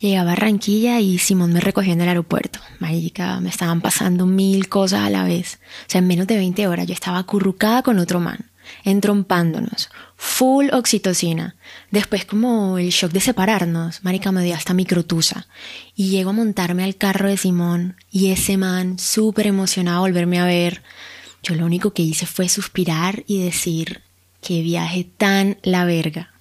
Llegué a Barranquilla y Simón me recogió en el aeropuerto. Marica, me estaban pasando mil cosas a la vez. O sea, en menos de 20 horas yo estaba acurrucada con otro man, entrompándonos, full oxitocina. Después como el shock de separarnos, marica me dio hasta microtusa. Y llego a montarme al carro de Simón y ese man, súper emocionado volverme a ver. Yo lo único que hice fue suspirar y decir, qué viaje tan la verga.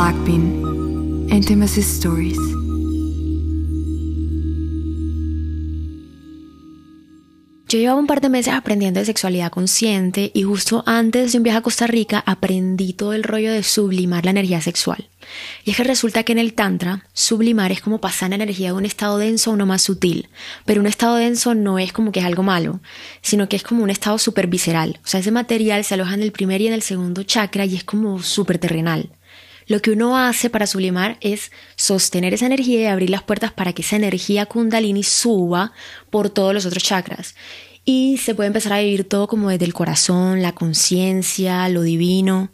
Intimacy Stories. Yo llevaba un par de meses aprendiendo de sexualidad consciente y justo antes de un viaje a Costa Rica aprendí todo el rollo de sublimar la energía sexual. Y es que resulta que en el Tantra, sublimar es como pasar la energía de un estado denso a uno más sutil. Pero un estado denso no es como que es algo malo, sino que es como un estado súper visceral. O sea, ese material se aloja en el primer y en el segundo chakra y es como súper terrenal. Lo que uno hace para sublimar es sostener esa energía y abrir las puertas para que esa energía kundalini suba por todos los otros chakras. Y se puede empezar a vivir todo como desde el corazón, la conciencia, lo divino.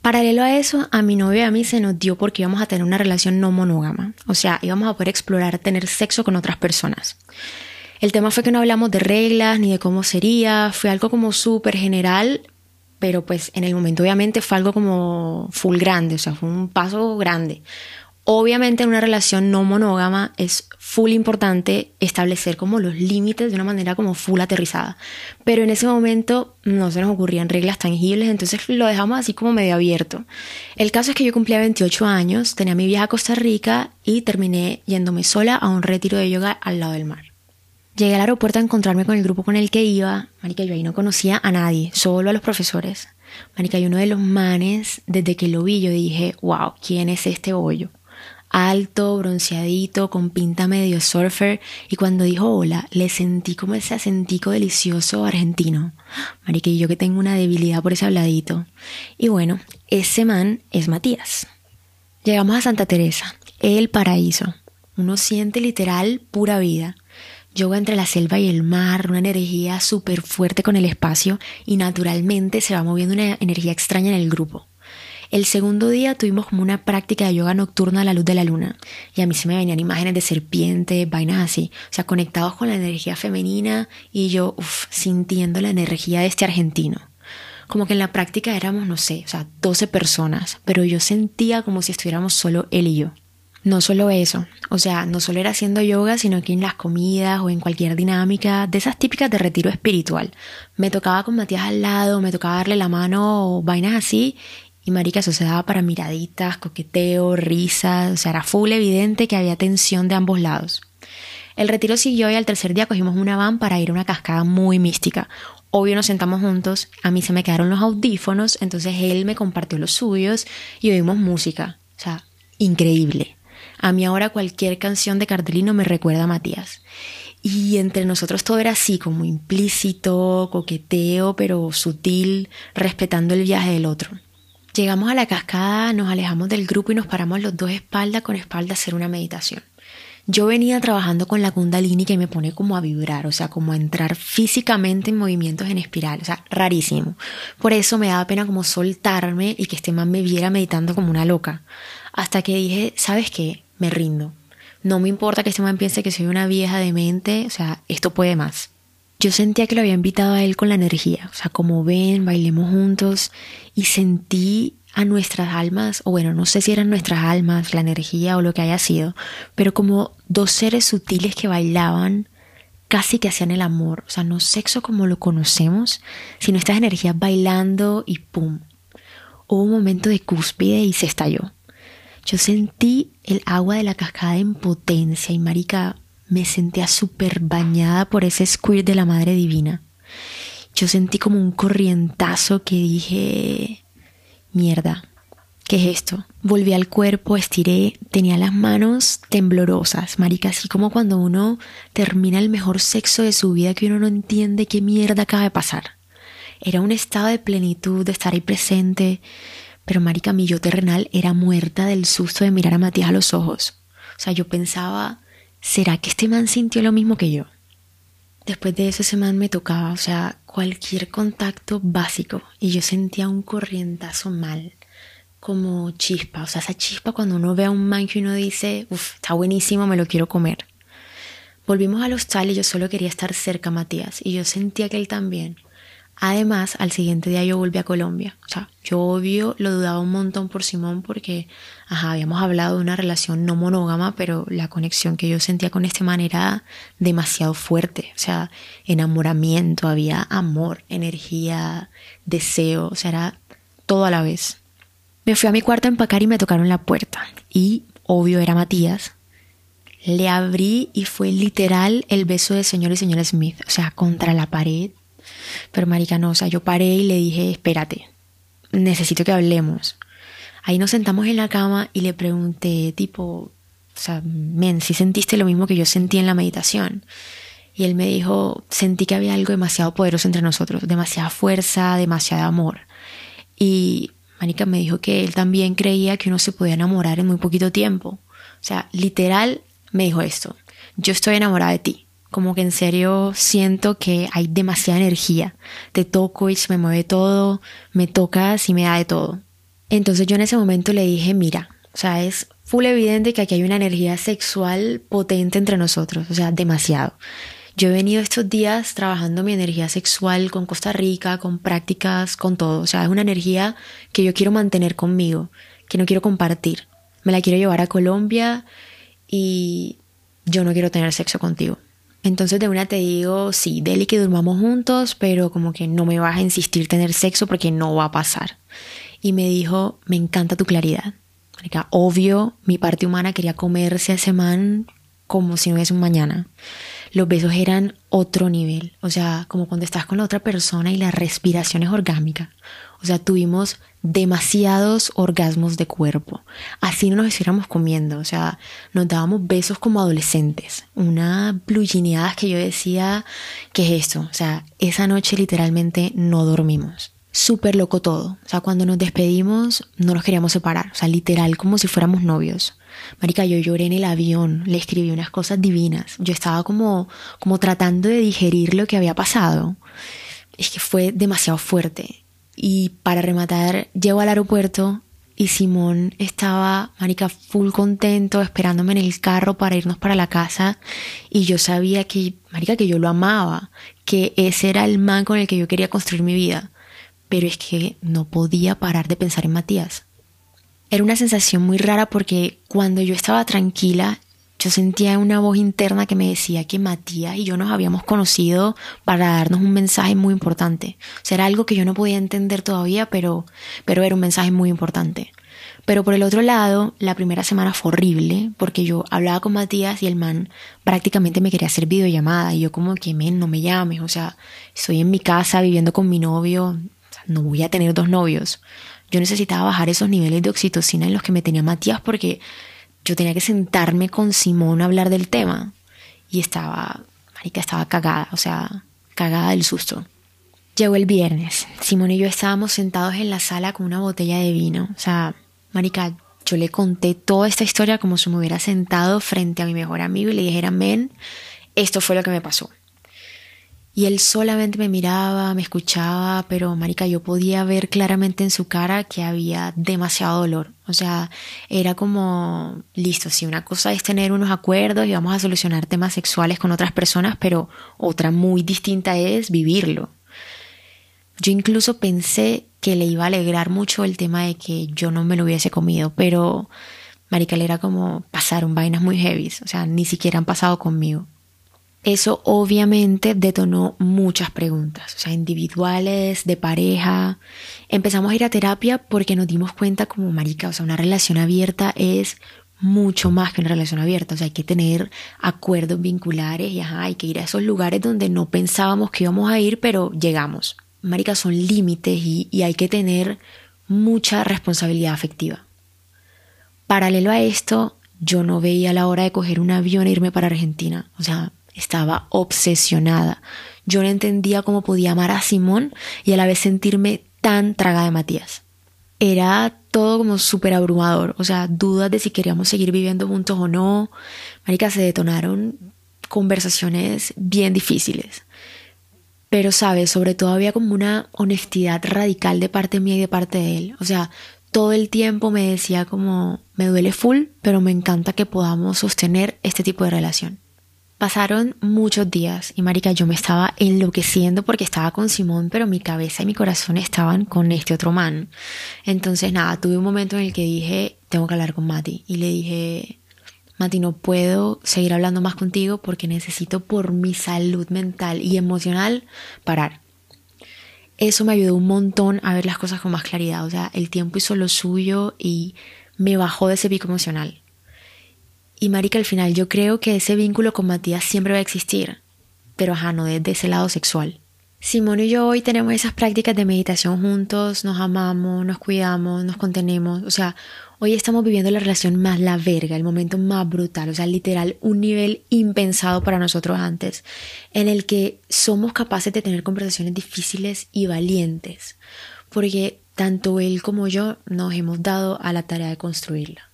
Paralelo a eso, a mi novio y a mí se nos dio porque íbamos a tener una relación no monógama. O sea, íbamos a poder explorar tener sexo con otras personas. El tema fue que no hablamos de reglas ni de cómo sería, fue algo como súper general, pero pues en el momento obviamente fue algo como full grande, o sea, fue un paso grande. Obviamente en una relación no monógama es full importante establecer como los límites de una manera como full aterrizada. Pero en ese momento no se nos ocurrían reglas tangibles, entonces lo dejamos así como medio abierto. El caso es que yo cumplía 28 años, tenía mi viaje a Costa Rica y terminé yéndome sola a un retiro de yoga al lado del mar. Llegué al aeropuerto a encontrarme con el grupo con el que iba. Marica, yo ahí no conocía a nadie, solo a los profesores. Marica, y uno de los manes, desde que lo vi, yo dije, wow, ¿quién es este bollo? Alto, bronceadito, con pinta medio surfer. Y cuando dijo hola, le sentí como ese acentico delicioso argentino. Marica, y yo que tengo una debilidad por ese habladito. Y bueno, ese man es Matías. Llegamos a Santa Teresa, el paraíso. Uno siente literal pura vida. Yoga entre la selva y el mar, una energía súper fuerte con el espacio y naturalmente se va moviendo una energía extraña en el grupo. El segundo día tuvimos como una práctica de yoga nocturna a la luz de la luna y a mí se me venían imágenes de serpientes, vainas así, o sea, conectados con la energía femenina y yo, uff, sintiendo la energía de este argentino. Como que en la práctica éramos, no sé, o sea, 12 personas, pero yo sentía como si estuviéramos solo él y yo. No solo eso, o sea, no solo era haciendo yoga, sino que en las comidas o en cualquier dinámica de esas típicas de retiro espiritual. Me tocaba con Matías al lado, me tocaba darle la mano o vainas así, y marica, eso se daba para miraditas, coqueteo, risas, o sea, era full evidente que había tensión de ambos lados. El retiro siguió y al tercer día cogimos una van para ir a una cascada muy mística. Obvio nos sentamos juntos, a mí se me quedaron los audífonos, entonces él me compartió los suyos y oímos música. O sea, increíble. A mí ahora cualquier canción de Cardelino me recuerda a Matías. Y entre nosotros todo era así, como implícito, coqueteo, pero sutil, respetando el viaje del otro. Llegamos a la cascada, nos alejamos del grupo y nos paramos los dos espalda con espalda a hacer una meditación. Yo venía trabajando con la kundalini que me pone como a vibrar, o sea, como a entrar físicamente en movimientos en espiral, o sea, rarísimo. Por eso me daba pena como soltarme y que este man me viera meditando como una loca. Hasta que dije, ¿sabes qué? me rindo. No me importa que este man piense que soy una vieja de mente, o sea, esto puede más. Yo sentía que lo había invitado a él con la energía, o sea, como ven, bailemos juntos y sentí a nuestras almas, o bueno, no sé si eran nuestras almas, la energía o lo que haya sido, pero como dos seres sutiles que bailaban casi que hacían el amor, o sea, no sexo como lo conocemos, sino estas energías bailando y pum. Hubo un momento de cúspide y se estalló. Yo sentí el agua de la cascada en potencia y marica, me sentía súper bañada por ese squirt de la Madre Divina. Yo sentí como un corrientazo que dije, mierda, ¿qué es esto? Volví al cuerpo, estiré, tenía las manos temblorosas, marica, así como cuando uno termina el mejor sexo de su vida que uno no entiende qué mierda acaba de pasar. era un estado de plenitud, de estar ahí presente. Pero marica, mi terrenal era muerta del susto de mirar a Matías a los ojos. O sea, yo pensaba, ¿será que este man sintió lo mismo que yo? Después de eso ese man me tocaba, o sea, cualquier contacto básico y yo sentía un corrientazo mal, como chispa, o sea, esa chispa cuando uno ve a un man que uno dice, uff, está buenísimo, me lo quiero comer. Volvimos al hostal y yo solo quería estar cerca a Matías y yo sentía que él también. Además, al siguiente día yo volví a Colombia. O sea, yo obvio lo dudaba un montón por Simón porque, ajá, habíamos hablado de una relación no monógama, pero la conexión que yo sentía con este man era demasiado fuerte. O sea, enamoramiento, había amor, energía, deseo, o sea, era todo a la vez. Me fui a mi cuarto a empacar y me tocaron la puerta. Y, obvio, era Matías. Le abrí y fue literal el beso de señor y señora Smith. O sea, contra la pared pero marica, no, o sea, yo paré y le dije, espérate, necesito que hablemos. Ahí nos sentamos en la cama y le pregunté, tipo, o sea, men, si sentiste lo mismo que yo sentí en la meditación. Y él me dijo, sentí que había algo demasiado poderoso entre nosotros, demasiada fuerza, demasiado amor. Y Marica me dijo que él también creía que uno se podía enamorar en muy poquito tiempo. O sea, literal me dijo esto, yo estoy enamorada de ti como que en serio siento que hay demasiada energía. Te toco y se me mueve todo, me tocas y me da de todo. Entonces yo en ese momento le dije, mira, o sea, es full evidente que aquí hay una energía sexual potente entre nosotros, o sea, demasiado. Yo he venido estos días trabajando mi energía sexual con Costa Rica, con prácticas, con todo. O sea, es una energía que yo quiero mantener conmigo, que no quiero compartir. Me la quiero llevar a Colombia y yo no quiero tener sexo contigo. Entonces de una te digo, sí, dele que durmamos juntos, pero como que no me vas a insistir tener sexo porque no va a pasar. Y me dijo, me encanta tu claridad. Obvio, mi parte humana quería comerse a ese man como si no hubiese un mañana. Los besos eran otro nivel, o sea, como cuando estás con la otra persona y la respiración es orgánica. O sea, tuvimos demasiados orgasmos de cuerpo. Así no nos estuviéramos comiendo. O sea, nos dábamos besos como adolescentes. Una blugineadas que yo decía, ¿qué es esto? O sea, esa noche literalmente no dormimos. Súper loco todo. O sea, cuando nos despedimos no nos queríamos separar. O sea, literal como si fuéramos novios. Marica, yo lloré en el avión, le escribí unas cosas divinas. Yo estaba como, como tratando de digerir lo que había pasado. Es que fue demasiado fuerte. Y para rematar, llego al aeropuerto y Simón estaba, marica, full contento, esperándome en el carro para irnos para la casa. Y yo sabía que, marica, que yo lo amaba, que ese era el man con el que yo quería construir mi vida. Pero es que no podía parar de pensar en Matías. Era una sensación muy rara porque cuando yo estaba tranquila, yo sentía una voz interna que me decía que Matías y yo nos habíamos conocido para darnos un mensaje muy importante. O sea, era algo que yo no podía entender todavía, pero, pero era un mensaje muy importante. Pero por el otro lado, la primera semana fue horrible porque yo hablaba con Matías y el man prácticamente me quería hacer videollamada y yo como que, men, no me llames, o sea, estoy en mi casa viviendo con mi novio, no voy a tener dos novios. Yo necesitaba bajar esos niveles de oxitocina en los que me tenía Matías porque yo tenía que sentarme con Simón a hablar del tema y estaba, marica, estaba cagada, o sea, cagada del susto. Llegó el viernes, Simón y yo estábamos sentados en la sala con una botella de vino, o sea, marica, yo le conté toda esta historia como si me hubiera sentado frente a mi mejor amigo y le dijera, men, esto fue lo que me pasó. Y él solamente me miraba, me escuchaba, pero marica, yo podía ver claramente en su cara que había demasiado dolor. O sea, era como, listo, si una cosa es tener unos acuerdos y vamos a solucionar temas sexuales con otras personas, pero otra muy distinta es vivirlo. Yo incluso pensé que le iba a alegrar mucho el tema de que yo no me lo hubiese comido, pero marica, le era como pasaron vainas muy heavy, o sea, ni siquiera han pasado conmigo. Eso obviamente detonó muchas preguntas, o sea, individuales, de pareja. Empezamos a ir a terapia porque nos dimos cuenta como marica, o sea, una relación abierta es mucho más que una relación abierta, o sea, hay que tener acuerdos vinculares y hay que ir a esos lugares donde no pensábamos que íbamos a ir, pero llegamos. Marica, son límites y, y hay que tener mucha responsabilidad afectiva. Paralelo a esto, yo no veía la hora de coger un avión e irme para Argentina, o sea, estaba obsesionada. yo no entendía cómo podía amar a Simón y a la vez sentirme tan traga de Matías. Era todo como súper abrumador, o sea, dudas de si queríamos seguir viviendo juntos o no. Marica, se detonaron conversaciones bien difíciles. Pero, ¿sabes? Sobre todo había como una honestidad radical de parte mía y de parte de él. O sea, todo el tiempo me decía como, me duele full, pero me encanta que podamos sostener este tipo de relación. Pasaron muchos días y marica, yo me estaba enloqueciendo porque estaba con Simón, pero mi cabeza y mi corazón estaban con este otro man. Entonces nada, tuve un momento en el que dije, tengo que hablar con Mati. Y le dije, Mati, no puedo seguir hablando más contigo porque necesito por mi salud mental y emocional parar. Eso me ayudó un montón a ver las cosas con más claridad. O sea, el tiempo hizo lo suyo y me bajó de ese pico emocional. Y marica, al final yo creo que ese vínculo con Matías siempre va a existir, pero ajá, no desde ese lado sexual. Simón y yo hoy tenemos esas prácticas de meditación juntos, nos amamos, nos cuidamos, nos contenemos. O sea, Hoy estamos viviendo la relación más la verga, el momento más brutal, o sea, literal, un nivel impensado para nosotros antes, en el que somos capaces de tener conversaciones difíciles y valientes, porque tanto él como yo nos hemos dado a la tarea de construirla.